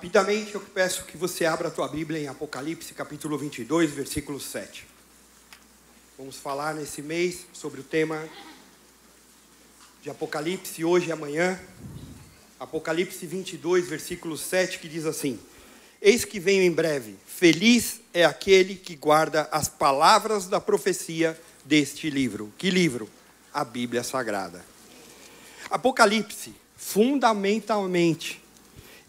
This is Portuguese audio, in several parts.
Rapidamente, eu peço que você abra a tua Bíblia em Apocalipse, capítulo 22, versículo 7. Vamos falar nesse mês sobre o tema de Apocalipse, hoje e amanhã. Apocalipse 22, versículo 7, que diz assim: Eis que venho em breve, feliz é aquele que guarda as palavras da profecia deste livro. Que livro? A Bíblia Sagrada. Apocalipse, fundamentalmente,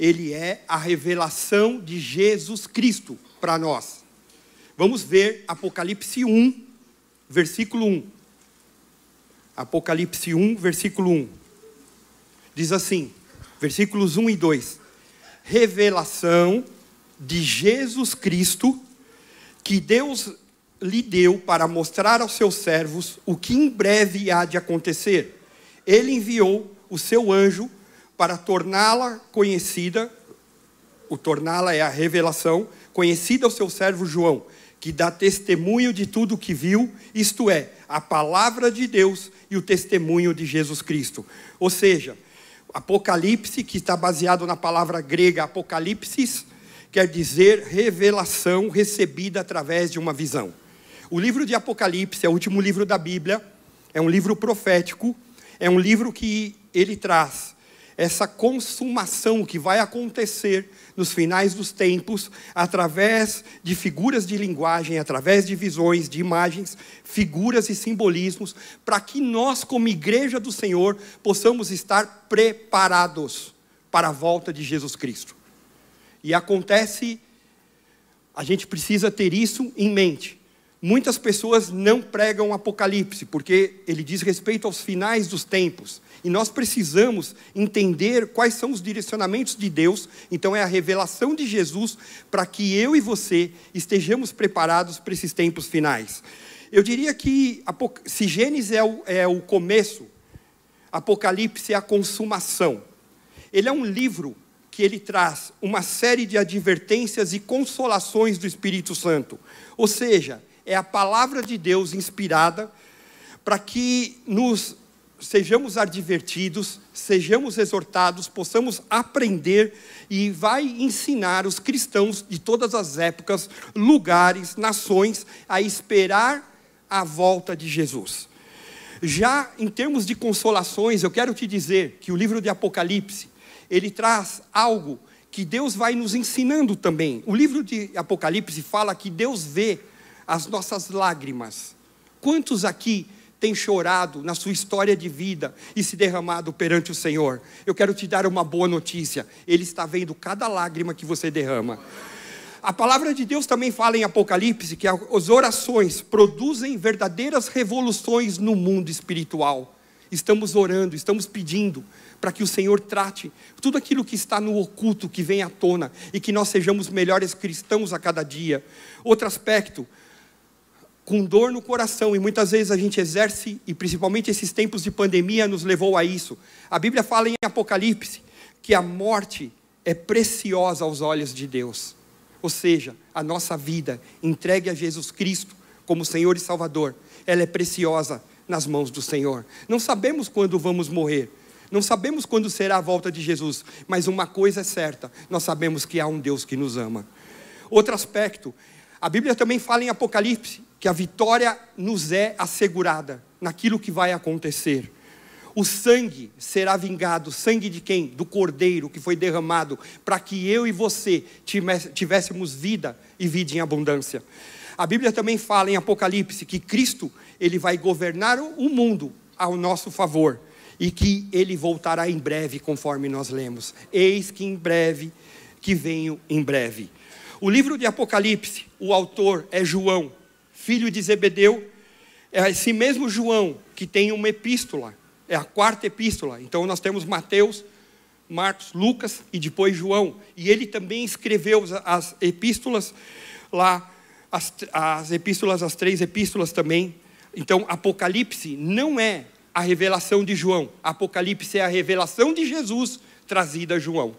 ele é a revelação de Jesus Cristo para nós. Vamos ver Apocalipse 1, versículo 1. Apocalipse 1, versículo 1. Diz assim, versículos 1 e 2. Revelação de Jesus Cristo que Deus lhe deu para mostrar aos seus servos o que em breve há de acontecer. Ele enviou o seu anjo para torná-la conhecida, o torná-la é a revelação, conhecida ao seu servo João, que dá testemunho de tudo o que viu, isto é, a palavra de Deus e o testemunho de Jesus Cristo. Ou seja, Apocalipse, que está baseado na palavra grega apocalipsis, quer dizer revelação recebida através de uma visão. O livro de Apocalipse é o último livro da Bíblia, é um livro profético, é um livro que ele traz essa consumação que vai acontecer nos finais dos tempos, através de figuras de linguagem, através de visões, de imagens, figuras e simbolismos, para que nós, como igreja do Senhor, possamos estar preparados para a volta de Jesus Cristo. E acontece, a gente precisa ter isso em mente. Muitas pessoas não pregam Apocalipse, porque ele diz respeito aos finais dos tempos. E nós precisamos entender quais são os direcionamentos de Deus. Então, é a revelação de Jesus para que eu e você estejamos preparados para esses tempos finais. Eu diria que, se Gênesis é o, é o começo, Apocalipse é a consumação. Ele é um livro que ele traz uma série de advertências e consolações do Espírito Santo. Ou seja, é a palavra de Deus inspirada para que nos sejamos advertidos, sejamos exortados, possamos aprender e vai ensinar os cristãos de todas as épocas, lugares, nações a esperar a volta de Jesus. Já em termos de consolações, eu quero te dizer que o livro de Apocalipse, ele traz algo que Deus vai nos ensinando também. O livro de Apocalipse fala que Deus vê as nossas lágrimas. Quantos aqui têm chorado na sua história de vida e se derramado perante o Senhor? Eu quero te dar uma boa notícia: Ele está vendo cada lágrima que você derrama. A palavra de Deus também fala em Apocalipse que as orações produzem verdadeiras revoluções no mundo espiritual. Estamos orando, estamos pedindo para que o Senhor trate tudo aquilo que está no oculto, que vem à tona, e que nós sejamos melhores cristãos a cada dia. Outro aspecto, com dor no coração, e muitas vezes a gente exerce, e principalmente esses tempos de pandemia nos levou a isso. A Bíblia fala em Apocalipse que a morte é preciosa aos olhos de Deus. Ou seja, a nossa vida entregue a Jesus Cristo como Senhor e Salvador, ela é preciosa nas mãos do Senhor. Não sabemos quando vamos morrer, não sabemos quando será a volta de Jesus, mas uma coisa é certa: nós sabemos que há um Deus que nos ama. Outro aspecto, a Bíblia também fala em Apocalipse que a vitória nos é assegurada naquilo que vai acontecer. O sangue será vingado, sangue de quem? Do cordeiro que foi derramado, para que eu e você tivéssemos vida e vida em abundância. A Bíblia também fala em Apocalipse que Cristo, ele vai governar o mundo ao nosso favor e que ele voltará em breve, conforme nós lemos. Eis que em breve, que venho em breve. O livro de Apocalipse, o autor é João, filho de Zebedeu, é esse mesmo João que tem uma epístola, é a quarta epístola. Então nós temos Mateus, Marcos, Lucas e depois João. E ele também escreveu as epístolas lá, as, as epístolas, as três epístolas também. Então, Apocalipse não é a revelação de João. Apocalipse é a revelação de Jesus trazida a João.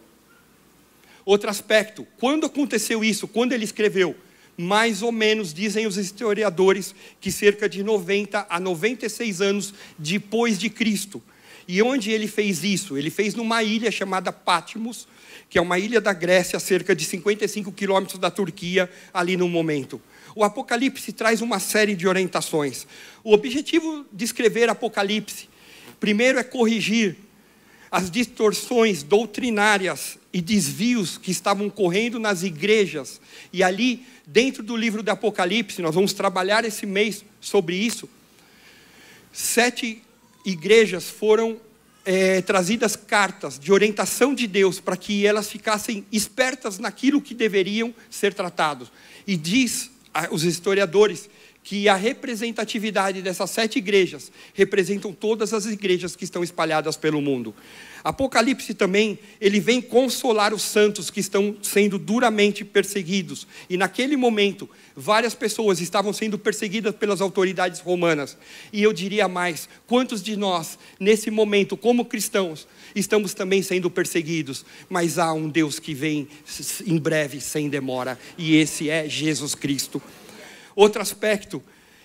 Outro aspecto, quando aconteceu isso? Quando ele escreveu? Mais ou menos, dizem os historiadores, que cerca de 90 a 96 anos depois de Cristo. E onde ele fez isso? Ele fez numa ilha chamada Patmos, que é uma ilha da Grécia, cerca de 55 quilômetros da Turquia, ali no momento. O Apocalipse traz uma série de orientações. O objetivo de escrever Apocalipse, primeiro, é corrigir as distorções doutrinárias e desvios que estavam correndo nas igrejas. E ali, dentro do livro do Apocalipse, nós vamos trabalhar esse mês sobre isso. Sete igrejas foram é, trazidas cartas de orientação de Deus para que elas ficassem espertas naquilo que deveriam ser tratados. E diz os historiadores que a representatividade dessas sete igrejas representam todas as igrejas que estão espalhadas pelo mundo. Apocalipse também, ele vem consolar os santos que estão sendo duramente perseguidos. E naquele momento, várias pessoas estavam sendo perseguidas pelas autoridades romanas. E eu diria mais: quantos de nós, nesse momento, como cristãos, estamos também sendo perseguidos? Mas há um Deus que vem em breve, sem demora, e esse é Jesus Cristo. Outro aspecto,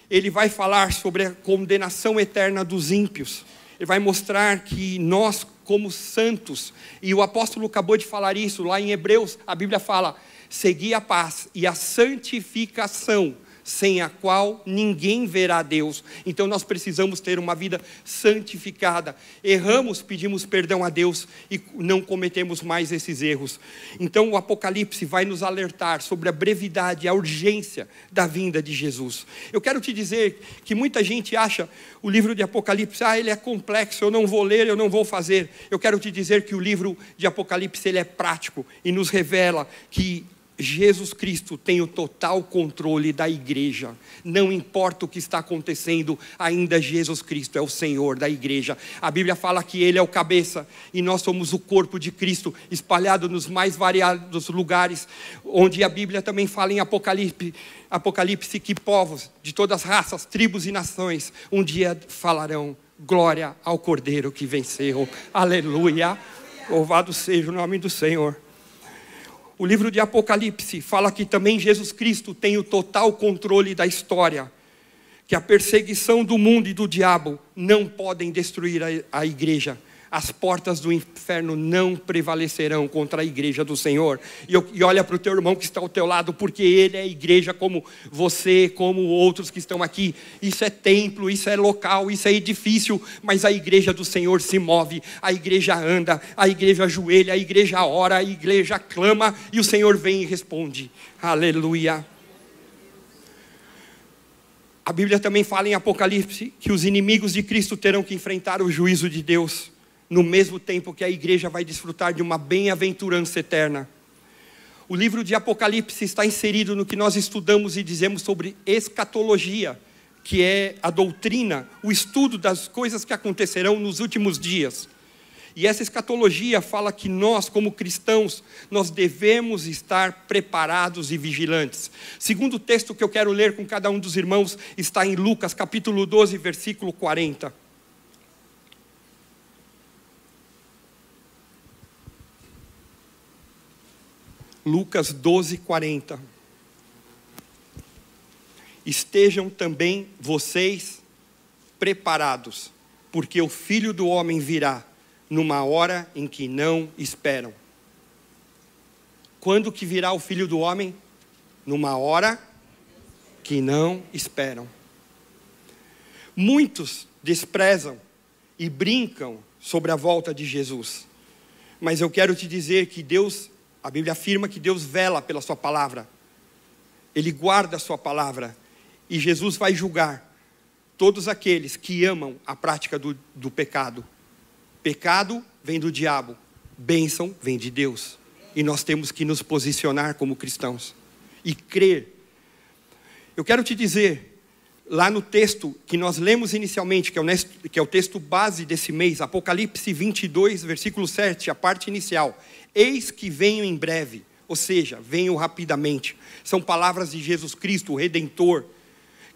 ele vai falar sobre a condenação eterna dos ímpios. Ele vai mostrar que nós, como santos, e o apóstolo acabou de falar isso lá em Hebreus, a Bíblia fala: segui a paz e a santificação sem a qual ninguém verá Deus. Então nós precisamos ter uma vida santificada. Erramos, pedimos perdão a Deus e não cometemos mais esses erros. Então o Apocalipse vai nos alertar sobre a brevidade, a urgência da vinda de Jesus. Eu quero te dizer que muita gente acha o livro de Apocalipse, ah, ele é complexo, eu não vou ler, eu não vou fazer. Eu quero te dizer que o livro de Apocalipse ele é prático e nos revela que Jesus Cristo tem o total controle da igreja. Não importa o que está acontecendo, ainda Jesus Cristo é o Senhor da igreja. A Bíblia fala que Ele é o cabeça e nós somos o corpo de Cristo, espalhado nos mais variados lugares, onde a Bíblia também fala em Apocalipse, Apocalipse que povos de todas as raças, tribos e nações um dia falarão glória ao Cordeiro que venceu. Aleluia. Louvado seja o nome do Senhor. O livro de Apocalipse fala que também Jesus Cristo tem o total controle da história, que a perseguição do mundo e do diabo não podem destruir a, igreja, as portas do inferno não prevalecerão contra a igreja do Senhor. E, e olha para o teu irmão que está ao teu lado, porque ele é igreja como você, como outros que estão aqui. Isso é templo, isso é local, isso é edifício, mas a igreja do Senhor se move, a igreja anda, a igreja ajoelha, a igreja ora, a igreja clama e o Senhor vem e responde. Aleluia. A Bíblia também fala em Apocalipse que os inimigos de Cristo terão que enfrentar o juízo de Deus no mesmo tempo que a igreja vai desfrutar de uma bem-aventurança eterna. O livro de Apocalipse está inserido no que nós estudamos e dizemos sobre escatologia, que é a doutrina, o estudo das coisas que acontecerão nos últimos dias. E essa escatologia fala que nós, como cristãos, nós devemos estar preparados e vigilantes. Segundo texto que eu quero ler com cada um dos irmãos, está em Lucas capítulo 12, versículo 40. Lucas 12, 40. Estejam também vocês preparados, porque o filho do homem virá numa hora em que não esperam. Quando que virá o filho do homem? Numa hora que não esperam. Muitos desprezam e brincam sobre a volta de Jesus. Mas eu quero te dizer que Deus a Bíblia afirma que Deus vela pela Sua palavra, Ele guarda a Sua palavra, e Jesus vai julgar todos aqueles que amam a prática do, do pecado. Pecado vem do diabo, bênção vem de Deus, e nós temos que nos posicionar como cristãos e crer. Eu quero te dizer, lá no texto que nós lemos inicialmente, que é, o, que é o texto base desse mês, Apocalipse 22, versículo 7, a parte inicial. Eis que venho em breve, ou seja, venho rapidamente. São palavras de Jesus Cristo, o Redentor,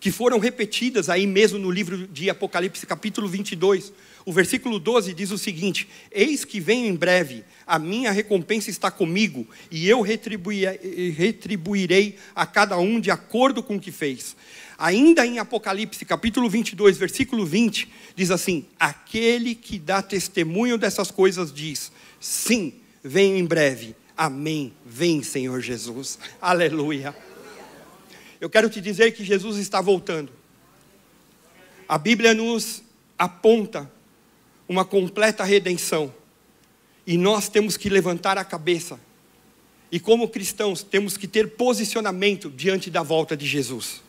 que foram repetidas aí mesmo no livro de Apocalipse, capítulo 22. O versículo 12 diz o seguinte: Eis que venho em breve, a minha recompensa está comigo, e eu retribuirei a cada um de acordo com o que fez. Ainda em Apocalipse, capítulo 22, versículo 20, diz assim: Aquele que dá testemunho dessas coisas diz: Sim, venho em breve. Amém. Vem, Senhor Jesus. Aleluia. Eu quero te dizer que Jesus está voltando. A Bíblia nos aponta uma completa redenção. E nós temos que levantar a cabeça. E como cristãos, temos que ter posicionamento diante da volta de Jesus.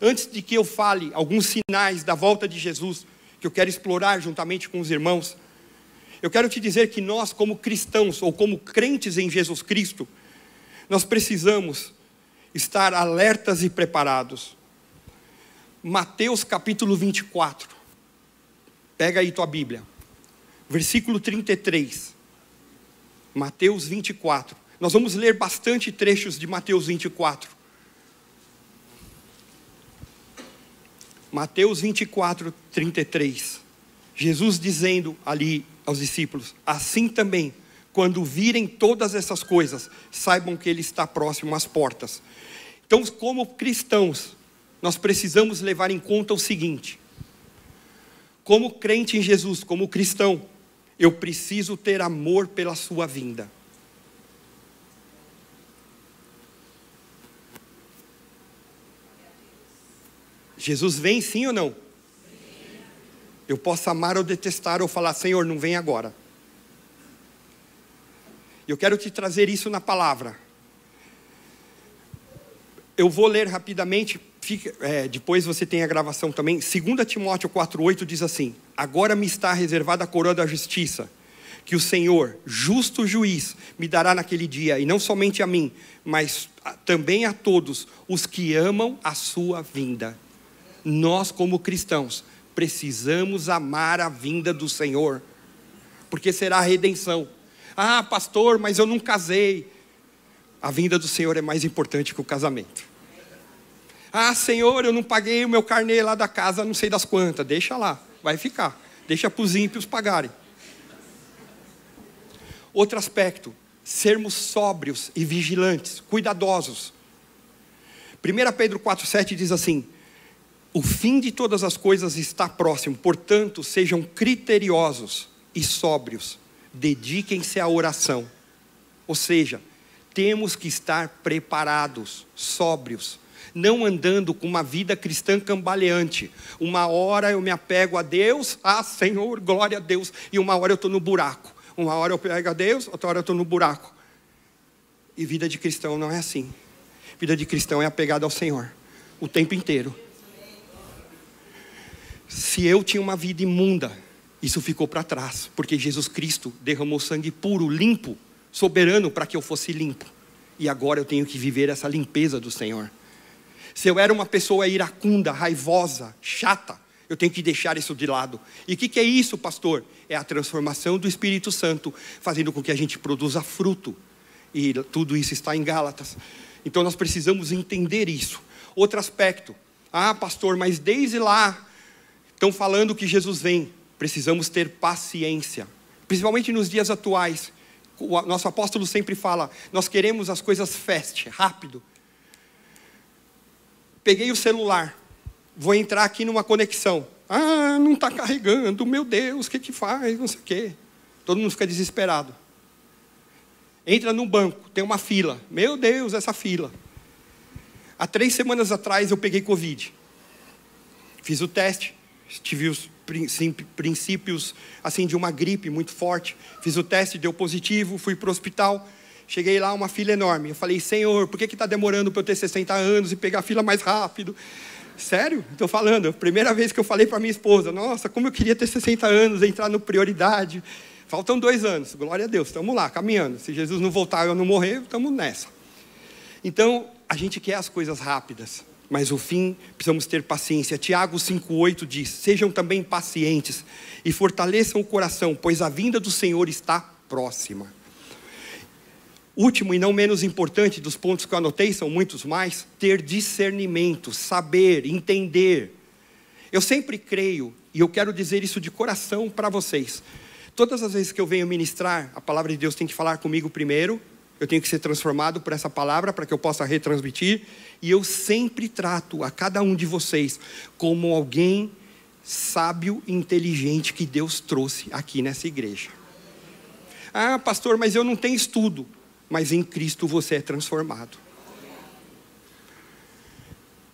Antes de que eu fale alguns sinais da volta de Jesus, que eu quero explorar juntamente com os irmãos, eu quero te dizer que nós, como cristãos ou como crentes em Jesus Cristo, nós precisamos estar alertas e preparados. Mateus capítulo 24. Pega aí tua Bíblia. Versículo 33. Mateus 24. Nós vamos ler bastante trechos de Mateus 24. Mateus 24, 33. Jesus dizendo ali aos discípulos: Assim também, quando virem todas essas coisas, saibam que Ele está próximo às portas. Então, como cristãos, nós precisamos levar em conta o seguinte: como crente em Jesus, como cristão, eu preciso ter amor pela Sua vinda. Jesus vem sim ou não? Eu posso amar ou detestar ou falar, Senhor, não vem agora. Eu quero te trazer isso na palavra. Eu vou ler rapidamente, fica, é, depois você tem a gravação também. 2 Timóteo 4,8 diz assim: Agora me está reservada a coroa da justiça, que o Senhor, justo juiz, me dará naquele dia, e não somente a mim, mas também a todos os que amam a sua vinda nós, como cristãos, precisamos amar a vinda do Senhor, porque será a redenção. Ah, pastor, mas eu não casei. A vinda do Senhor é mais importante que o casamento. Ah, Senhor, eu não paguei o meu carnê lá da casa, não sei das quantas. Deixa lá, vai ficar. Deixa para os ímpios pagarem. Outro aspecto, sermos sóbrios e vigilantes, cuidadosos. 1 Pedro 4,7 diz assim: o fim de todas as coisas está próximo, portanto, sejam criteriosos e sóbrios, dediquem-se à oração. Ou seja, temos que estar preparados, sóbrios, não andando com uma vida cristã cambaleante. Uma hora eu me apego a Deus, ah Senhor, glória a Deus, e uma hora eu estou no buraco. Uma hora eu pego a Deus, outra hora eu estou no buraco. E vida de cristão não é assim. Vida de cristão é apegada ao Senhor o tempo inteiro. Se eu tinha uma vida imunda, isso ficou para trás, porque Jesus Cristo derramou sangue puro, limpo, soberano para que eu fosse limpo. E agora eu tenho que viver essa limpeza do Senhor. Se eu era uma pessoa iracunda, raivosa, chata, eu tenho que deixar isso de lado. E o que, que é isso, pastor? É a transformação do Espírito Santo, fazendo com que a gente produza fruto. E tudo isso está em Gálatas. Então nós precisamos entender isso. Outro aspecto. Ah, pastor, mas desde lá estão falando que Jesus vem. Precisamos ter paciência, principalmente nos dias atuais. O nosso apóstolo sempre fala: nós queremos as coisas fast, rápido. Peguei o celular, vou entrar aqui numa conexão. Ah, não está carregando, meu Deus, o que, que faz? Não sei o quê. Todo mundo fica desesperado. Entra no banco, tem uma fila. Meu Deus, essa fila. Há três semanas atrás eu peguei Covid. Fiz o teste, tive os princípios assim de uma gripe muito forte. Fiz o teste, deu positivo, fui para o hospital. Cheguei lá, uma fila enorme. Eu falei, Senhor, por que está demorando para eu ter 60 anos e pegar a fila mais rápido? Sério? Estou falando. Primeira vez que eu falei para minha esposa, nossa, como eu queria ter 60 anos, entrar no prioridade. Faltam dois anos, glória a Deus, estamos lá, caminhando. Se Jesus não voltar e eu não morrer, estamos nessa. Então, a gente quer as coisas rápidas. Mas o fim precisamos ter paciência. Tiago 5,8 diz: Sejam também pacientes e fortaleçam o coração, pois a vinda do Senhor está próxima. Último e não menos importante dos pontos que eu anotei, são muitos mais, ter discernimento, saber, entender. Eu sempre creio, e eu quero dizer isso de coração para vocês. Todas as vezes que eu venho ministrar, a palavra de Deus tem que falar comigo primeiro, eu tenho que ser transformado por essa palavra para que eu possa retransmitir, e eu sempre trato a cada um de vocês como alguém sábio e inteligente que Deus trouxe aqui nessa igreja. Ah, pastor, mas eu não tenho estudo mas em Cristo você é transformado.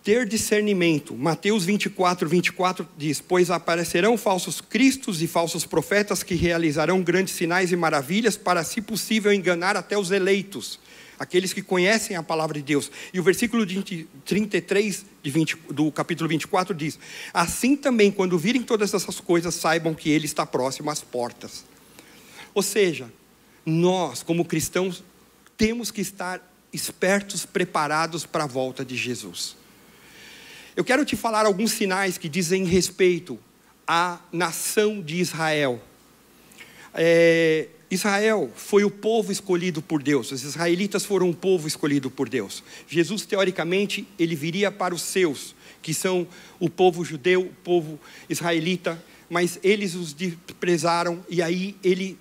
Ter discernimento. Mateus 24, 24 diz: Pois aparecerão falsos cristos e falsos profetas que realizarão grandes sinais e maravilhas, para, se possível, enganar até os eleitos, aqueles que conhecem a palavra de Deus. E o versículo 33 de 20, do capítulo 24 diz: Assim também, quando virem todas essas coisas, saibam que ele está próximo às portas. Ou seja, nós, como cristãos, temos que estar espertos, preparados para a volta de Jesus. Eu quero te falar alguns sinais que dizem respeito à nação de Israel. É, Israel foi o povo escolhido por Deus, os israelitas foram o povo escolhido por Deus. Jesus, teoricamente, ele viria para os seus, que são o povo judeu, o povo israelita, mas eles os desprezaram, e aí ele,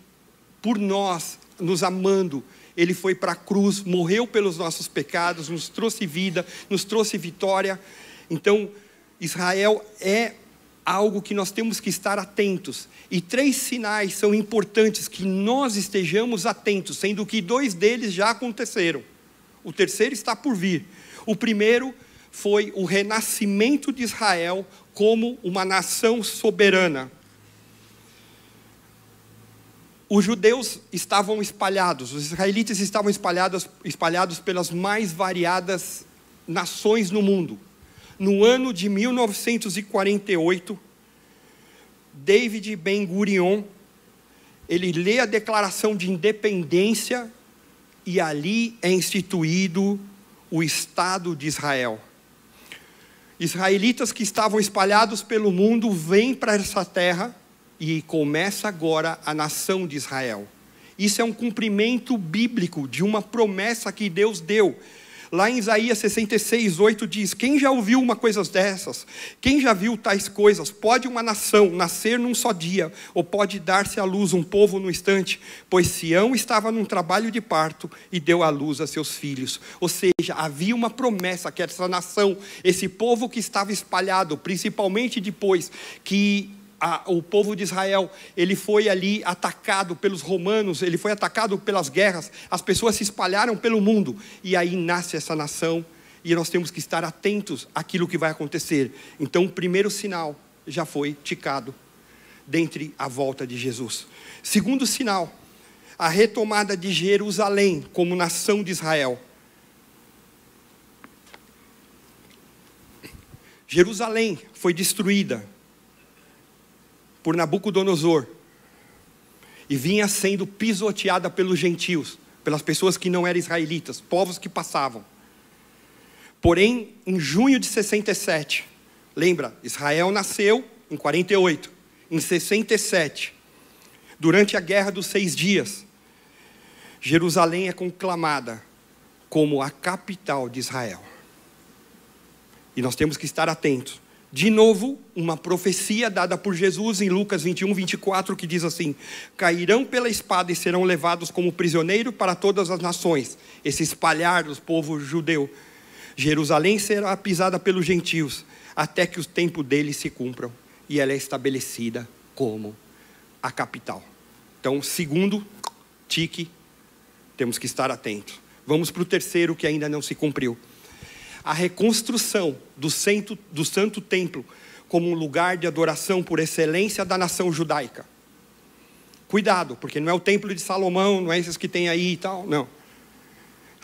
por nós, nos amando, ele foi para a cruz, morreu pelos nossos pecados, nos trouxe vida, nos trouxe vitória. Então, Israel é algo que nós temos que estar atentos. E três sinais são importantes que nós estejamos atentos, sendo que dois deles já aconteceram. O terceiro está por vir. O primeiro foi o renascimento de Israel como uma nação soberana os judeus estavam espalhados, os israelitas estavam espalhados, espalhados pelas mais variadas nações no mundo. No ano de 1948, David Ben Gurion, ele lê a declaração de independência e ali é instituído o Estado de Israel. Israelitas que estavam espalhados pelo mundo vêm para essa terra e começa agora a nação de Israel. Isso é um cumprimento bíblico de uma promessa que Deus deu. Lá em Isaías 66, 8 diz: Quem já ouviu uma coisa dessas? Quem já viu tais coisas? Pode uma nação nascer num só dia, ou pode dar-se à luz um povo no instante? Pois Sião estava num trabalho de parto e deu à luz a seus filhos. Ou seja, havia uma promessa que essa nação, esse povo que estava espalhado, principalmente depois que a, o povo de Israel, ele foi ali atacado pelos romanos, ele foi atacado pelas guerras, as pessoas se espalharam pelo mundo, e aí nasce essa nação, e nós temos que estar atentos àquilo que vai acontecer. Então, o primeiro sinal já foi ticado dentre a volta de Jesus. Segundo sinal, a retomada de Jerusalém como nação de Israel. Jerusalém foi destruída por Nabucodonosor e vinha sendo pisoteada pelos gentios, pelas pessoas que não eram israelitas, povos que passavam. Porém, em junho de 67, lembra, Israel nasceu em 48, em 67, durante a guerra dos seis dias, Jerusalém é conclamada como a capital de Israel. E nós temos que estar atentos de novo, uma profecia dada por Jesus em Lucas 21, 24, que diz assim: Cairão pela espada e serão levados como prisioneiro para todas as nações, esse espalhar dos povos judeu. Jerusalém será pisada pelos gentios, até que o tempo deles se cumpram, e ela é estabelecida como a capital. Então, segundo tique, temos que estar atentos. Vamos para o terceiro que ainda não se cumpriu a reconstrução do, centro, do Santo Templo como um lugar de adoração por excelência da nação judaica. Cuidado, porque não é o templo de Salomão, não é esses que tem aí e tal, não.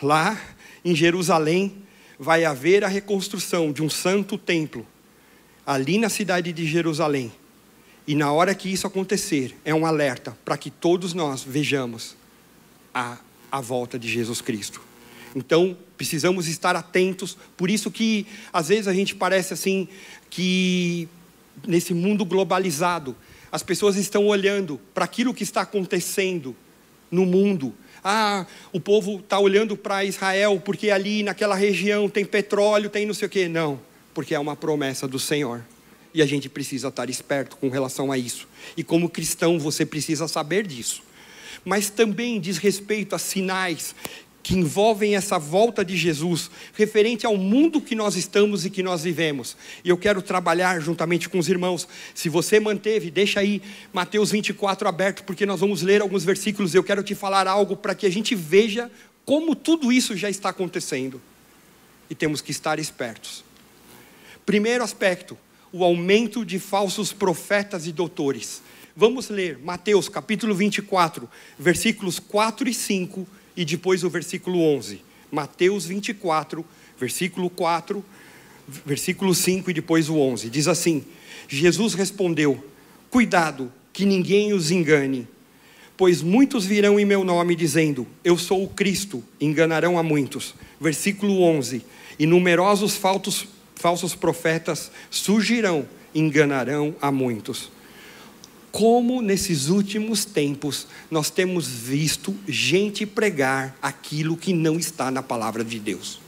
Lá em Jerusalém vai haver a reconstrução de um santo templo, ali na cidade de Jerusalém. E na hora que isso acontecer, é um alerta para que todos nós vejamos a, a volta de Jesus Cristo. Então, precisamos estar atentos. Por isso que às vezes a gente parece assim que nesse mundo globalizado, as pessoas estão olhando para aquilo que está acontecendo no mundo. Ah, o povo está olhando para Israel porque ali naquela região tem petróleo, tem não sei o quê. Não, porque é uma promessa do Senhor. E a gente precisa estar esperto com relação a isso. E como cristão, você precisa saber disso. Mas também diz respeito a sinais que envolvem essa volta de Jesus, referente ao mundo que nós estamos e que nós vivemos. E eu quero trabalhar juntamente com os irmãos. Se você manteve, deixa aí Mateus 24 aberto, porque nós vamos ler alguns versículos. Eu quero te falar algo para que a gente veja como tudo isso já está acontecendo. E temos que estar espertos. Primeiro aspecto, o aumento de falsos profetas e doutores. Vamos ler Mateus capítulo 24, versículos 4 e 5 e depois o versículo 11. Mateus 24, versículo 4, versículo 5 e depois o 11. Diz assim: Jesus respondeu: Cuidado, que ninguém os engane, pois muitos virão em meu nome dizendo: Eu sou o Cristo, enganarão a muitos. Versículo 11: E numerosos falsos, falsos profetas surgirão, enganarão a muitos como nesses últimos tempos nós temos visto gente pregar aquilo que não está na palavra de Deus.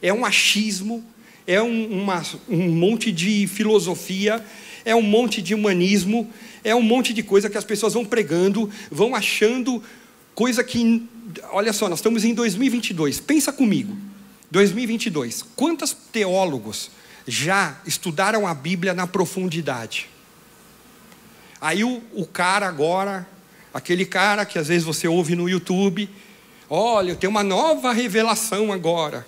É um achismo, é um, uma, um monte de filosofia, é um monte de humanismo, é um monte de coisa que as pessoas vão pregando, vão achando coisa que. Olha só, nós estamos em 2022, pensa comigo. 2022, quantos teólogos já estudaram a Bíblia na profundidade? Aí o, o cara agora, aquele cara que às vezes você ouve no YouTube, olha, eu tenho uma nova revelação agora.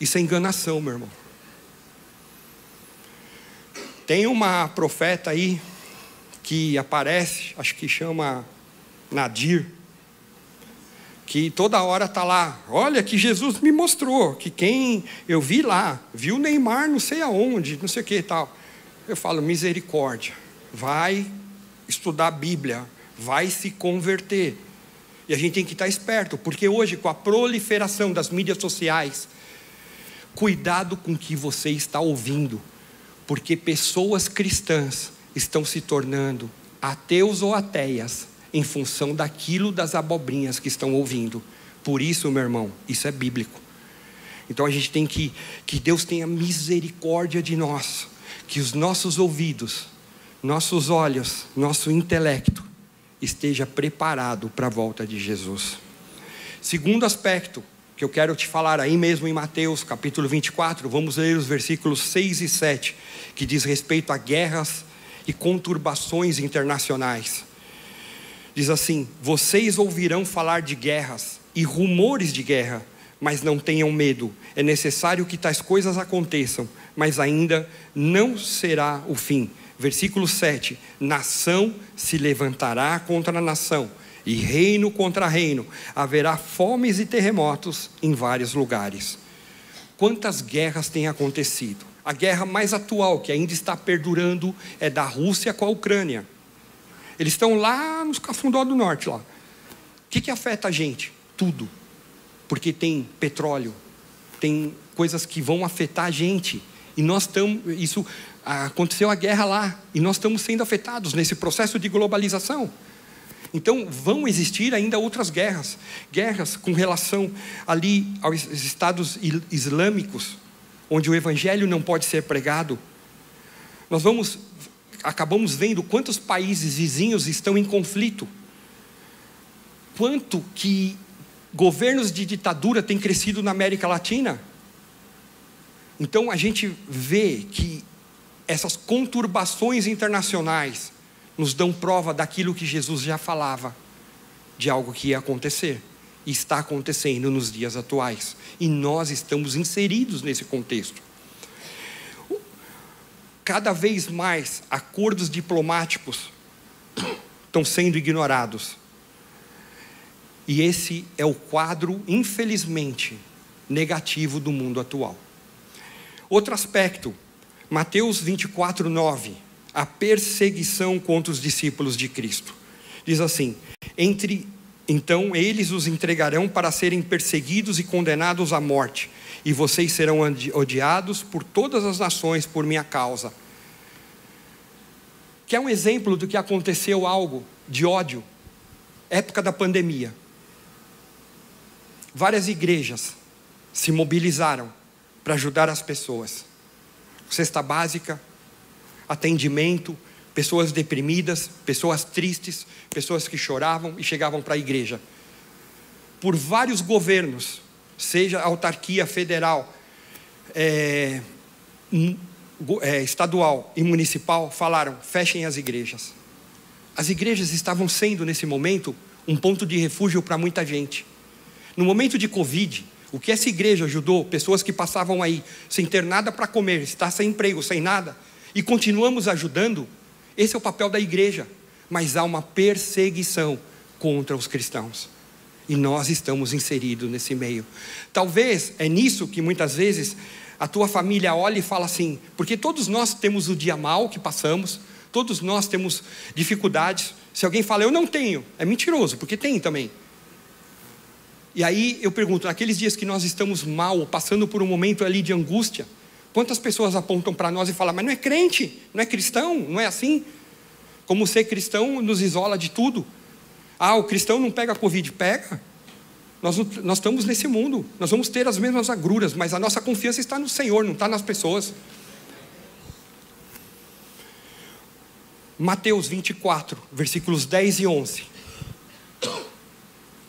Isso é enganação, meu irmão. Tem uma profeta aí que aparece, acho que chama Nadir, que toda hora está lá, olha que Jesus me mostrou, que quem eu vi lá, viu Neymar não sei aonde, não sei o que e tal. Eu falo, misericórdia vai estudar a Bíblia, vai se converter. E a gente tem que estar esperto, porque hoje, com a proliferação das mídias sociais, cuidado com o que você está ouvindo, porque pessoas cristãs estão se tornando ateus ou ateias em função daquilo das abobrinhas que estão ouvindo. Por isso, meu irmão, isso é bíblico. Então a gente tem que que Deus tenha misericórdia de nós, que os nossos ouvidos nossos olhos, nosso intelecto esteja preparado para a volta de Jesus. Segundo aspecto que eu quero te falar aí mesmo em Mateus capítulo 24, vamos ler os versículos 6 e 7, que diz respeito a guerras e conturbações internacionais. Diz assim: Vocês ouvirão falar de guerras e rumores de guerra, mas não tenham medo. É necessário que tais coisas aconteçam, mas ainda não será o fim Versículo 7: Nação se levantará contra nação, e reino contra reino. Haverá fomes e terremotos em vários lugares. Quantas guerras têm acontecido? A guerra mais atual, que ainda está perdurando, é da Rússia com a Ucrânia. Eles estão lá nos Cafundó do Norte, lá. O que, que afeta a gente? Tudo. Porque tem petróleo, tem coisas que vão afetar a gente. E nós estamos. Isso aconteceu a guerra lá e nós estamos sendo afetados nesse processo de globalização. Então vão existir ainda outras guerras, guerras com relação ali aos estados islâmicos, onde o evangelho não pode ser pregado. Nós vamos acabamos vendo quantos países vizinhos estão em conflito. Quanto que governos de ditadura têm crescido na América Latina. Então a gente vê que essas conturbações internacionais nos dão prova daquilo que Jesus já falava, de algo que ia acontecer e está acontecendo nos dias atuais. E nós estamos inseridos nesse contexto. Cada vez mais acordos diplomáticos estão sendo ignorados. E esse é o quadro, infelizmente, negativo do mundo atual. Outro aspecto Mateus 24, 9. A perseguição contra os discípulos de Cristo. Diz assim: entre Então eles os entregarão para serem perseguidos e condenados à morte, e vocês serão odiados por todas as nações por minha causa. Quer um exemplo do que aconteceu algo de ódio? Época da pandemia. Várias igrejas se mobilizaram para ajudar as pessoas. Cesta básica, atendimento, pessoas deprimidas, pessoas tristes, pessoas que choravam e chegavam para a igreja. Por vários governos, seja autarquia federal, é, é, estadual e municipal, falaram: fechem as igrejas. As igrejas estavam sendo, nesse momento, um ponto de refúgio para muita gente. No momento de Covid, o que essa igreja ajudou pessoas que passavam aí sem ter nada para comer, estar sem emprego, sem nada, e continuamos ajudando, esse é o papel da igreja. Mas há uma perseguição contra os cristãos. E nós estamos inseridos nesse meio. Talvez é nisso que muitas vezes a tua família olha e fala assim, porque todos nós temos o dia mal que passamos, todos nós temos dificuldades. Se alguém fala, eu não tenho, é mentiroso, porque tem também. E aí eu pergunto, naqueles dias que nós estamos mal, passando por um momento ali de angústia, Quantas pessoas apontam para nós e falam, mas não é crente, não é cristão, não é assim? Como ser cristão nos isola de tudo. Ah, o cristão não pega Covid, pega. Nós, nós estamos nesse mundo, nós vamos ter as mesmas agruras, mas a nossa confiança está no Senhor, não está nas pessoas. Mateus 24, versículos 10 e 11.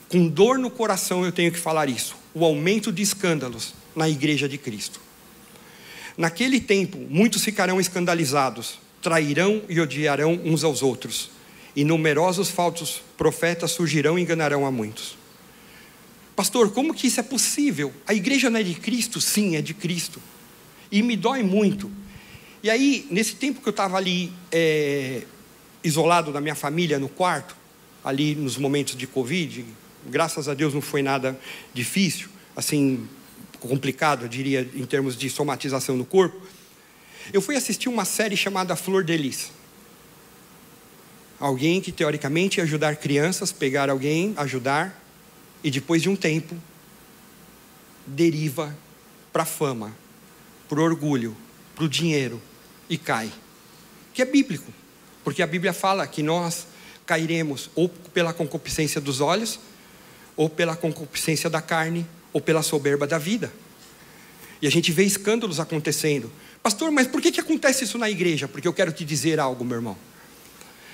Com dor no coração eu tenho que falar isso. O aumento de escândalos na igreja de Cristo. Naquele tempo, muitos ficarão escandalizados, trairão e odiarão uns aos outros, e numerosos falsos profetas surgirão e enganarão a muitos. Pastor, como que isso é possível? A igreja não é de Cristo? Sim, é de Cristo. E me dói muito. E aí, nesse tempo que eu estava ali é, isolado da minha família no quarto, ali nos momentos de Covid, graças a Deus não foi nada difícil, assim, complicado, eu diria, em termos de somatização no corpo, eu fui assistir uma série chamada Flor de. Alguém que teoricamente ia ajudar crianças, pegar alguém, ajudar, e depois de um tempo, deriva para a fama, para o orgulho, para o dinheiro e cai. Que é bíblico, porque a Bíblia fala que nós cairemos ou pela concupiscência dos olhos, ou pela concupiscência da carne, ou pela soberba da vida. E a gente vê escândalos acontecendo. Pastor, mas por que, que acontece isso na igreja? Porque eu quero te dizer algo, meu irmão.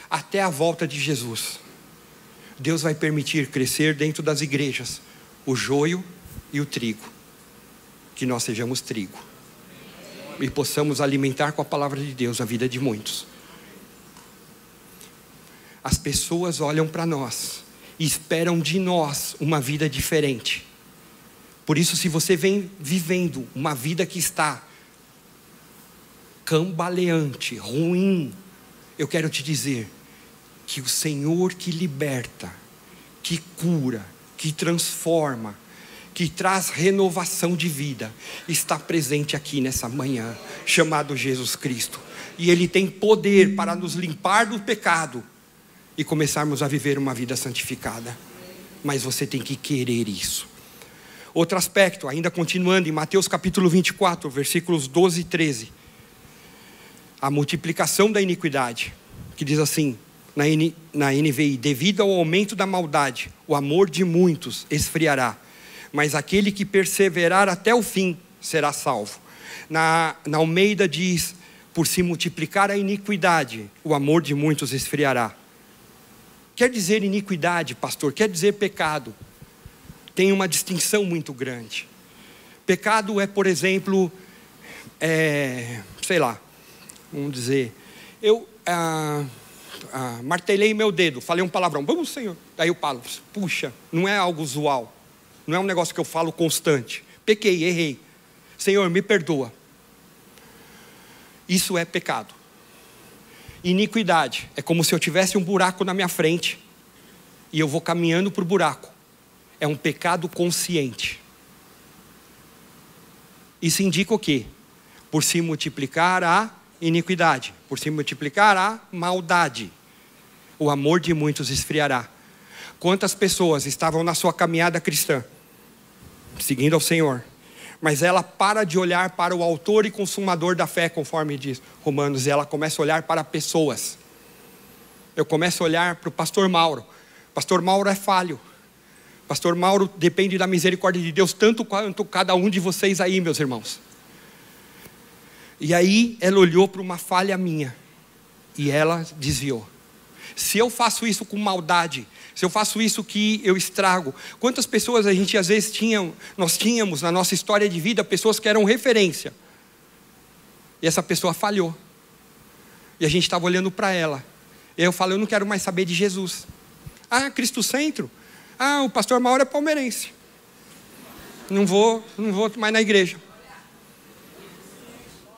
Até a volta de Jesus, Deus vai permitir crescer dentro das igrejas o joio e o trigo. Que nós sejamos trigo. E possamos alimentar com a palavra de Deus a vida de muitos. As pessoas olham para nós e esperam de nós uma vida diferente. Por isso, se você vem vivendo uma vida que está cambaleante, ruim, eu quero te dizer que o Senhor que liberta, que cura, que transforma, que traz renovação de vida, está presente aqui nessa manhã, chamado Jesus Cristo. E Ele tem poder para nos limpar do pecado e começarmos a viver uma vida santificada. Mas você tem que querer isso. Outro aspecto, ainda continuando em Mateus capítulo 24, versículos 12 e 13. A multiplicação da iniquidade, que diz assim, na, NVI: devido ao aumento da maldade, o amor de muitos esfriará, mas aquele que perseverar até o fim será salvo. Na, na Almeida diz: por se multiplicar a iniquidade, o amor de muitos esfriará. Quer dizer iniquidade, pastor, quer dizer pecado tem uma distinção muito grande. Pecado é, por exemplo, é, sei lá, vamos dizer, eu ah, ah, martelei meu dedo, falei um palavrão, vamos, Senhor. Daí eu falo, puxa, não é algo usual, não é um negócio que eu falo constante. Pequei, errei. Senhor, me perdoa. Isso é pecado. Iniquidade é como se eu tivesse um buraco na minha frente e eu vou caminhando para o buraco é um pecado consciente. Isso indica o quê? Por se multiplicar a iniquidade, por se multiplicar a maldade, o amor de muitos esfriará. quantas pessoas estavam na sua caminhada cristã, seguindo ao Senhor, mas ela para de olhar para o autor e consumador da fé, conforme diz Romanos, e ela começa a olhar para pessoas. Eu começo a olhar para o pastor Mauro. Pastor Mauro é falho. Pastor Mauro depende da misericórdia de Deus, tanto quanto cada um de vocês aí, meus irmãos. E aí ela olhou para uma falha minha e ela desviou. Se eu faço isso com maldade, se eu faço isso que eu estrago, quantas pessoas a gente às vezes tinha, nós tínhamos na nossa história de vida pessoas que eram referência. E essa pessoa falhou. E a gente estava olhando para ela. E eu falo, eu não quero mais saber de Jesus. Ah, Cristo Centro. Ah, o pastor Mauro é palmeirense. Não vou, não vou mais na igreja.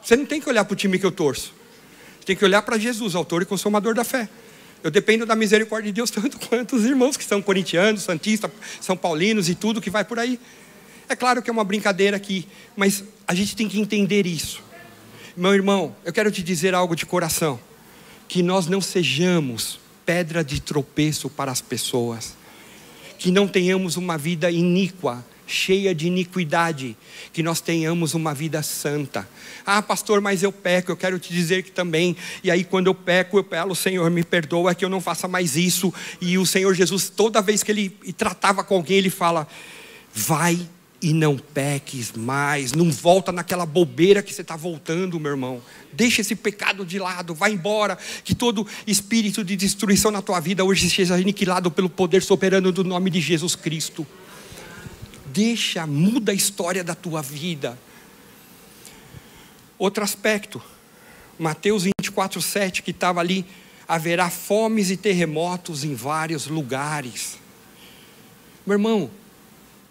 Você não tem que olhar para o time que eu torço. Tem que olhar para Jesus, autor e consumador da fé. Eu dependo da misericórdia de Deus tanto quanto os irmãos que são corintianos, santistas, são paulinos e tudo que vai por aí. É claro que é uma brincadeira aqui, mas a gente tem que entender isso. Meu irmão, eu quero te dizer algo de coração: que nós não sejamos pedra de tropeço para as pessoas, que não tenhamos uma vida iníqua, cheia de iniquidade, que nós tenhamos uma vida santa. Ah, pastor, mas eu peco, eu quero te dizer que também. E aí, quando eu peco, eu pelo, Senhor, me perdoa que eu não faça mais isso. E o Senhor Jesus, toda vez que ele tratava com alguém, ele fala: vai e não peques mais, não volta naquela bobeira que você está voltando, meu irmão. Deixa esse pecado de lado, vai embora, que todo espírito de destruição na tua vida hoje seja aniquilado pelo poder soberano do nome de Jesus Cristo deixa, muda a história da tua vida. Outro aspecto, Mateus 24, 7, que estava ali, haverá fomes e terremotos em vários lugares. Meu irmão,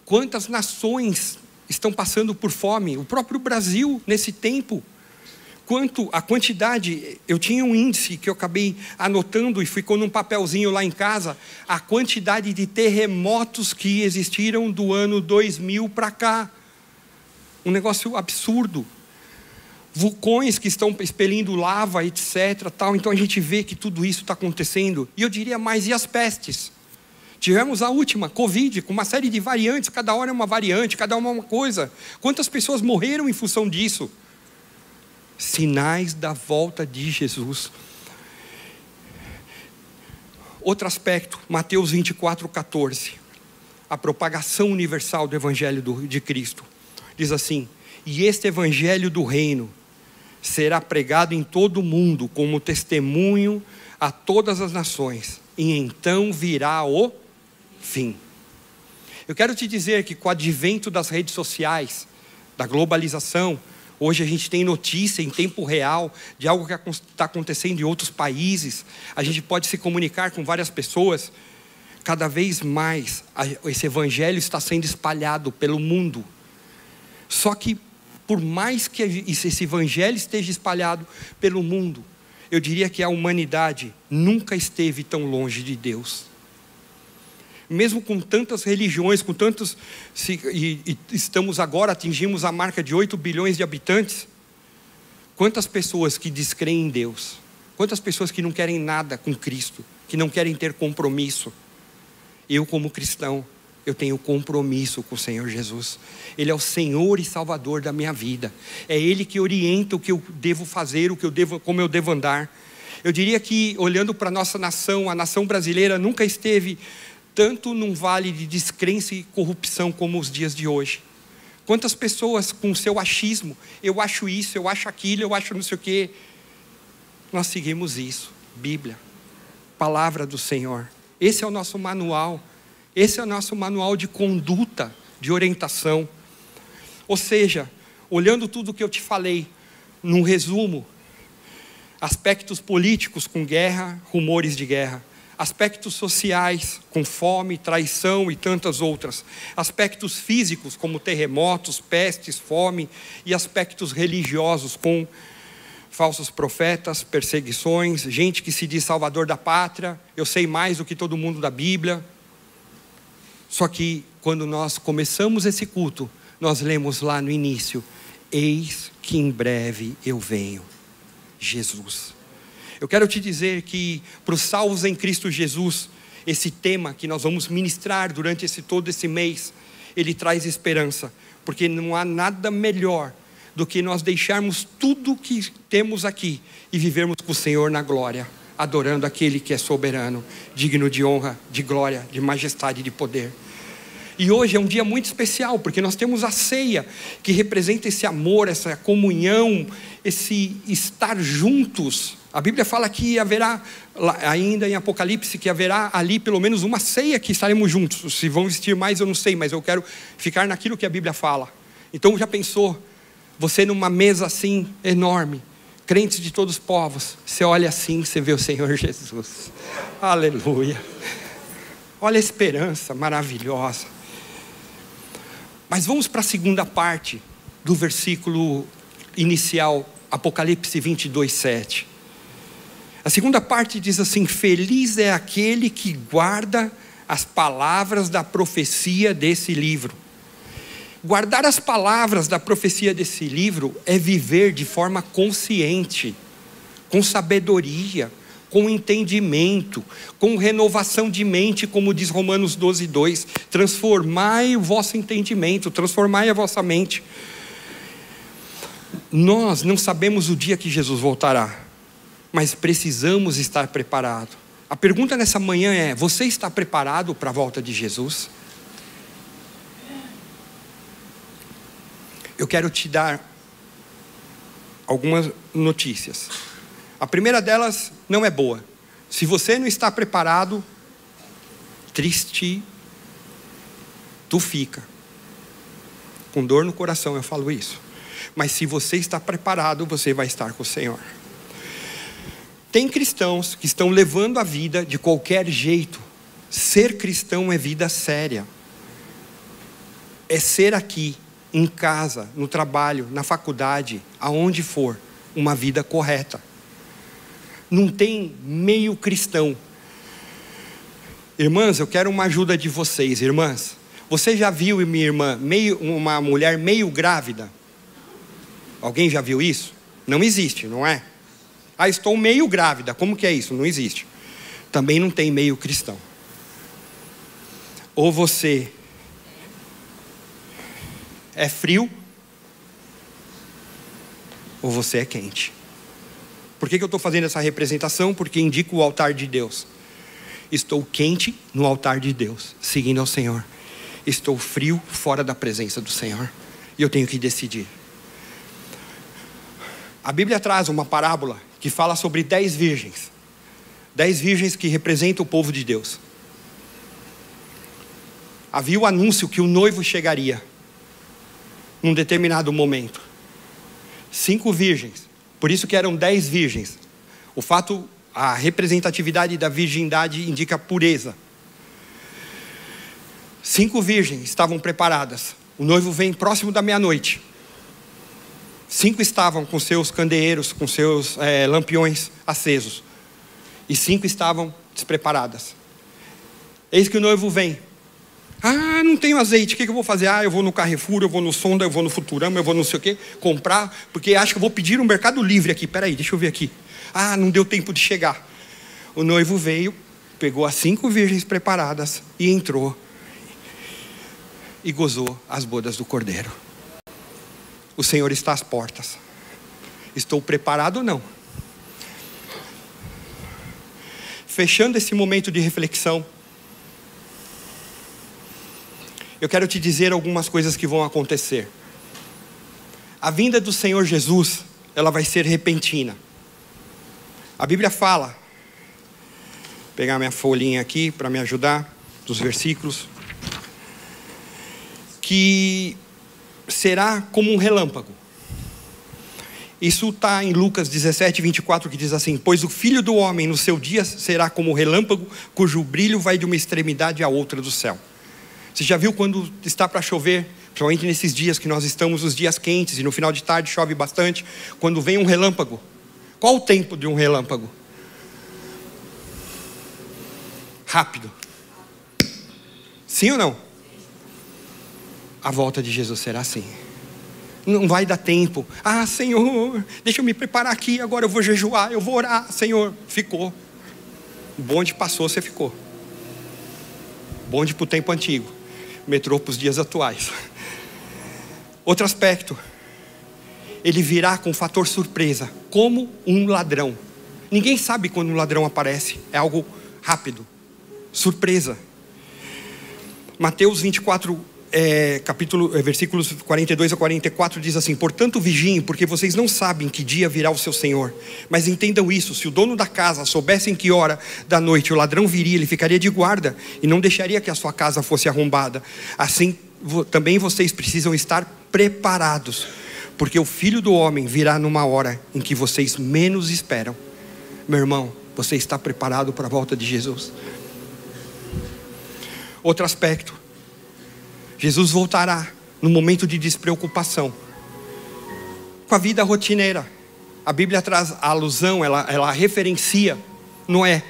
quantas nações estão passando por fome? O próprio Brasil, nesse tempo, quanto a quantidade, eu tinha um índice que eu acabei anotando e ficou num papelzinho lá em casa, a quantidade de terremotos que existiram do ano 2000 para cá. Um negócio absurdo. Vulcões que estão expelindo lava, etc. Tal. Então a gente vê que tudo isso está acontecendo. E eu diria mais, e as pestes? Tivemos a última, Covid, com uma série de variantes, cada hora é uma variante, cada uma é uma coisa. Quantas pessoas morreram em função disso? Sinais da volta de Jesus. Outro aspecto, Mateus 24, 14. A propagação universal do Evangelho de Cristo. Diz assim: E este Evangelho do Reino será pregado em todo o mundo como testemunho a todas as nações, e então virá o fim. Eu quero te dizer que com o advento das redes sociais, da globalização, Hoje a gente tem notícia em tempo real de algo que está acontecendo em outros países. A gente pode se comunicar com várias pessoas. Cada vez mais esse evangelho está sendo espalhado pelo mundo. Só que, por mais que esse evangelho esteja espalhado pelo mundo, eu diria que a humanidade nunca esteve tão longe de Deus mesmo com tantas religiões, com tantos. E, e estamos agora, atingimos a marca de 8 bilhões de habitantes. Quantas pessoas que descreem em Deus? Quantas pessoas que não querem nada com Cristo, que não querem ter compromisso? Eu, como cristão, eu tenho compromisso com o Senhor Jesus. Ele é o Senhor e Salvador da minha vida. É Ele que orienta o que eu devo fazer, o que eu devo, como eu devo andar. Eu diria que, olhando para a nossa nação, a nação brasileira nunca esteve tanto num vale de descrença e corrupção como os dias de hoje. Quantas pessoas com seu achismo, eu acho isso, eu acho aquilo, eu acho não sei o quê. Nós seguimos isso, Bíblia, palavra do Senhor. Esse é o nosso manual, esse é o nosso manual de conduta, de orientação. Ou seja, olhando tudo o que eu te falei, num resumo, aspectos políticos com guerra, rumores de guerra aspectos sociais, com fome, traição e tantas outras, aspectos físicos, como terremotos, pestes, fome, e aspectos religiosos, com falsos profetas, perseguições, gente que se diz salvador da pátria, eu sei mais do que todo mundo da Bíblia. Só que quando nós começamos esse culto, nós lemos lá no início: Eis que em breve eu venho. Jesus. Eu quero te dizer que para os salvos em Cristo Jesus, esse tema que nós vamos ministrar durante esse todo esse mês, ele traz esperança, porque não há nada melhor do que nós deixarmos tudo que temos aqui e vivermos com o Senhor na glória, adorando aquele que é soberano, digno de honra, de glória, de majestade e de poder. E hoje é um dia muito especial, porque nós temos a ceia, que representa esse amor, essa comunhão, esse estar juntos. A Bíblia fala que haverá, ainda em Apocalipse, que haverá ali pelo menos uma ceia que estaremos juntos. Se vão vestir mais, eu não sei, mas eu quero ficar naquilo que a Bíblia fala. Então já pensou, você numa mesa assim, enorme, crentes de todos os povos, você olha assim, você vê o Senhor Jesus. Aleluia. Olha a esperança maravilhosa. Mas vamos para a segunda parte do versículo inicial, Apocalipse 22, 7. A segunda parte diz assim: Feliz é aquele que guarda as palavras da profecia desse livro. Guardar as palavras da profecia desse livro é viver de forma consciente, com sabedoria, com entendimento, com renovação de mente, como diz Romanos 12, 2. Transformai o vosso entendimento, transformai a vossa mente. Nós não sabemos o dia que Jesus voltará, mas precisamos estar preparados. A pergunta nessa manhã é: você está preparado para a volta de Jesus? Eu quero te dar algumas notícias. A primeira delas não é boa. Se você não está preparado, triste, tu fica. Com dor no coração eu falo isso. Mas se você está preparado, você vai estar com o Senhor. Tem cristãos que estão levando a vida de qualquer jeito. Ser cristão é vida séria. É ser aqui, em casa, no trabalho, na faculdade, aonde for, uma vida correta não tem meio cristão. Irmãs, eu quero uma ajuda de vocês, irmãs. Você já viu, minha irmã, meio, uma mulher meio grávida? Alguém já viu isso? Não existe, não é? Ah, estou meio grávida. Como que é isso? Não existe. Também não tem meio cristão. Ou você é frio, ou você é quente. Por que, que eu estou fazendo essa representação? Porque indica o altar de Deus. Estou quente no altar de Deus, seguindo ao Senhor. Estou frio fora da presença do Senhor. E eu tenho que decidir. A Bíblia traz uma parábola que fala sobre dez virgens. Dez virgens que representam o povo de Deus. Havia o anúncio que o noivo chegaria num determinado momento. Cinco virgens por isso que eram dez virgens. O fato, a representatividade da virgindade indica pureza. Cinco virgens estavam preparadas. O noivo vem próximo da meia-noite. Cinco estavam com seus candeeiros, com seus é, lampiões acesos. E cinco estavam despreparadas. Eis que o noivo vem. Ah, não tenho azeite, o que, eu vou fazer? Ah, eu vou no Carrefour, eu vou no Sonda, eu vou no Futurama, eu vou não sei o quê, comprar, porque acho que vou pedir um mercado livre aqui. Peraí, deixa eu ver aqui. Ah, não deu tempo de chegar. O noivo veio, pegou as cinco virgens preparadas e entrou e gozou as bodas do cordeiro. O Senhor está às portas. Estou preparado ou não? Fechando esse momento de reflexão, eu quero te dizer algumas coisas que vão acontecer. A vinda do Senhor Jesus, ela vai ser repentina. A Bíblia fala, vou pegar minha folhinha aqui para me ajudar, dos versículos, que será como um relâmpago. Isso está em Lucas 17, 24, que diz assim: Pois o filho do homem no seu dia será como relâmpago, cujo brilho vai de uma extremidade à outra do céu. Você já viu quando está para chover, principalmente nesses dias que nós estamos, os dias quentes, e no final de tarde chove bastante, quando vem um relâmpago? Qual o tempo de um relâmpago? Rápido. Sim ou não? A volta de Jesus será assim. Não vai dar tempo. Ah, Senhor, deixa eu me preparar aqui, agora eu vou jejuar, eu vou orar. Senhor, ficou. O bonde passou, você ficou. bonde para o tempo antigo, metrô para os dias atuais. Outro aspecto, ele virá com fator surpresa, como um ladrão. Ninguém sabe quando um ladrão aparece, é algo rápido, surpresa. Mateus 24, é, capítulo, é, versículos 42 a 44 diz assim: Portanto, vigiem, porque vocês não sabem que dia virá o seu Senhor. Mas entendam isso: se o dono da casa soubesse em que hora da noite o ladrão viria, ele ficaria de guarda e não deixaria que a sua casa fosse arrombada. Assim, também vocês precisam estar preparados, porque o filho do homem virá numa hora em que vocês menos esperam. Meu irmão, você está preparado para a volta de Jesus? Outro aspecto: Jesus voltará no momento de despreocupação com a vida rotineira. A Bíblia traz a alusão, ela, ela referencia Noé.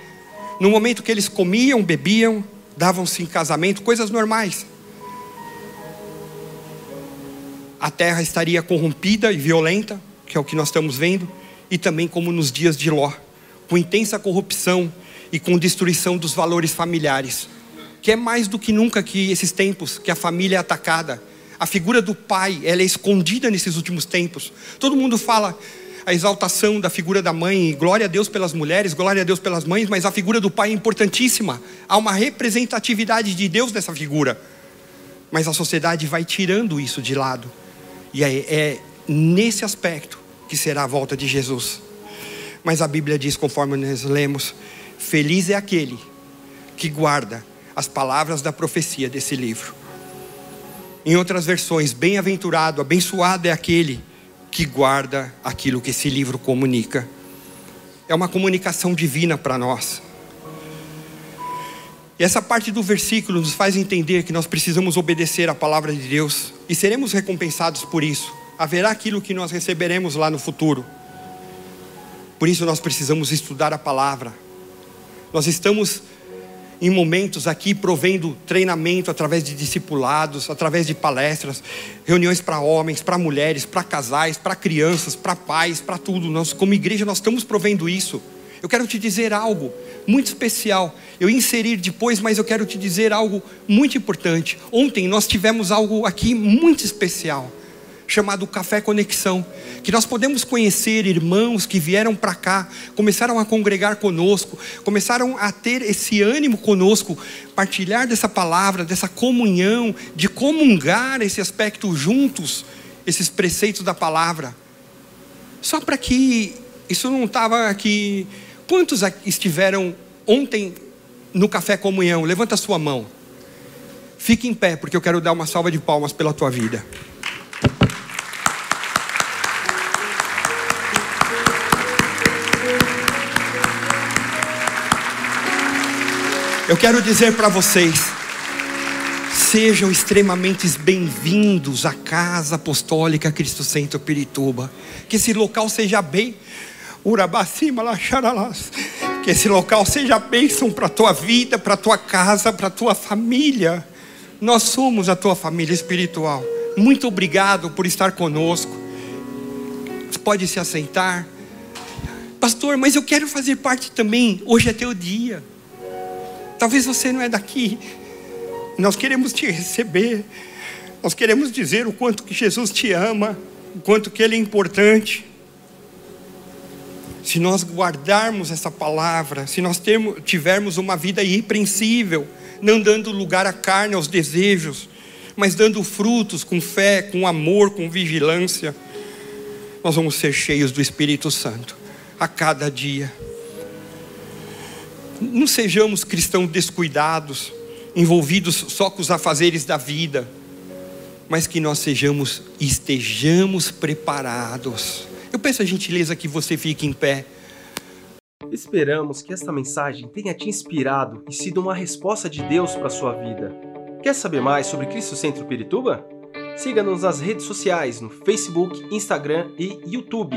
No momento que eles comiam, bebiam, davam-se em casamento, coisas normais. A terra estaria corrompida e violenta, que é o que nós estamos vendo, e também como nos dias de Ló, com intensa corrupção e com destruição dos valores familiares que é mais do que nunca que esses tempos que a família é atacada. A figura do pai, ela é escondida nesses últimos tempos. Todo mundo fala a exaltação da figura da mãe, glória a Deus pelas mulheres, glória a Deus pelas mães, mas a figura do pai é importantíssima. Há uma representatividade de Deus nessa figura. Mas a sociedade vai tirando isso de lado. E é, é nesse aspecto que será a volta de Jesus. Mas a Bíblia diz, conforme nós lemos, feliz é aquele que guarda as palavras da profecia desse livro. Em outras versões, bem-aventurado, abençoado é aquele que guarda aquilo que esse livro comunica. É uma comunicação divina para nós. E essa parte do versículo nos faz entender que nós precisamos obedecer à palavra de Deus e seremos recompensados por isso. Haverá aquilo que nós receberemos lá no futuro. Por isso nós precisamos estudar a palavra. Nós estamos em momentos aqui provendo treinamento através de discipulados, através de palestras, reuniões para homens, para mulheres, para casais, para crianças, para pais, para tudo. Nós, como igreja, nós estamos provendo isso. Eu quero te dizer algo muito especial. Eu inserir depois, mas eu quero te dizer algo muito importante. Ontem nós tivemos algo aqui muito especial chamado Café Conexão, que nós podemos conhecer irmãos que vieram para cá, começaram a congregar conosco, começaram a ter esse ânimo conosco, partilhar dessa palavra, dessa comunhão, de comungar esse aspecto juntos, esses preceitos da palavra. Só para que isso não estava aqui. Quantos estiveram ontem no Café Comunhão? Levanta a sua mão. Fique em pé, porque eu quero dar uma salva de palmas pela tua vida. Eu quero dizer para vocês, sejam extremamente bem-vindos à Casa Apostólica Cristo Centro Pirituba. Que esse local seja bem, Urabacima, Lacharalás. Que esse local seja bênção para a tua vida, para a tua casa, para a tua família. Nós somos a tua família espiritual. Muito obrigado por estar conosco. Pode se assentar. Pastor, mas eu quero fazer parte também. Hoje é teu dia. Talvez você não é daqui. Nós queremos te receber. Nós queremos dizer o quanto que Jesus te ama, o quanto que ele é importante. Se nós guardarmos essa palavra, se nós termos, tivermos uma vida irrepreensível, não dando lugar à carne, aos desejos, mas dando frutos com fé, com amor, com vigilância, nós vamos ser cheios do Espírito Santo a cada dia não sejamos cristãos descuidados, envolvidos só com os afazeres da vida, mas que nós sejamos estejamos preparados. Eu peço a gentileza que você fique em pé. Esperamos que esta mensagem tenha te inspirado e sido uma resposta de Deus para a sua vida. Quer saber mais sobre Cristo Centro Pirituba? Siga-nos nas redes sociais no Facebook, Instagram e YouTube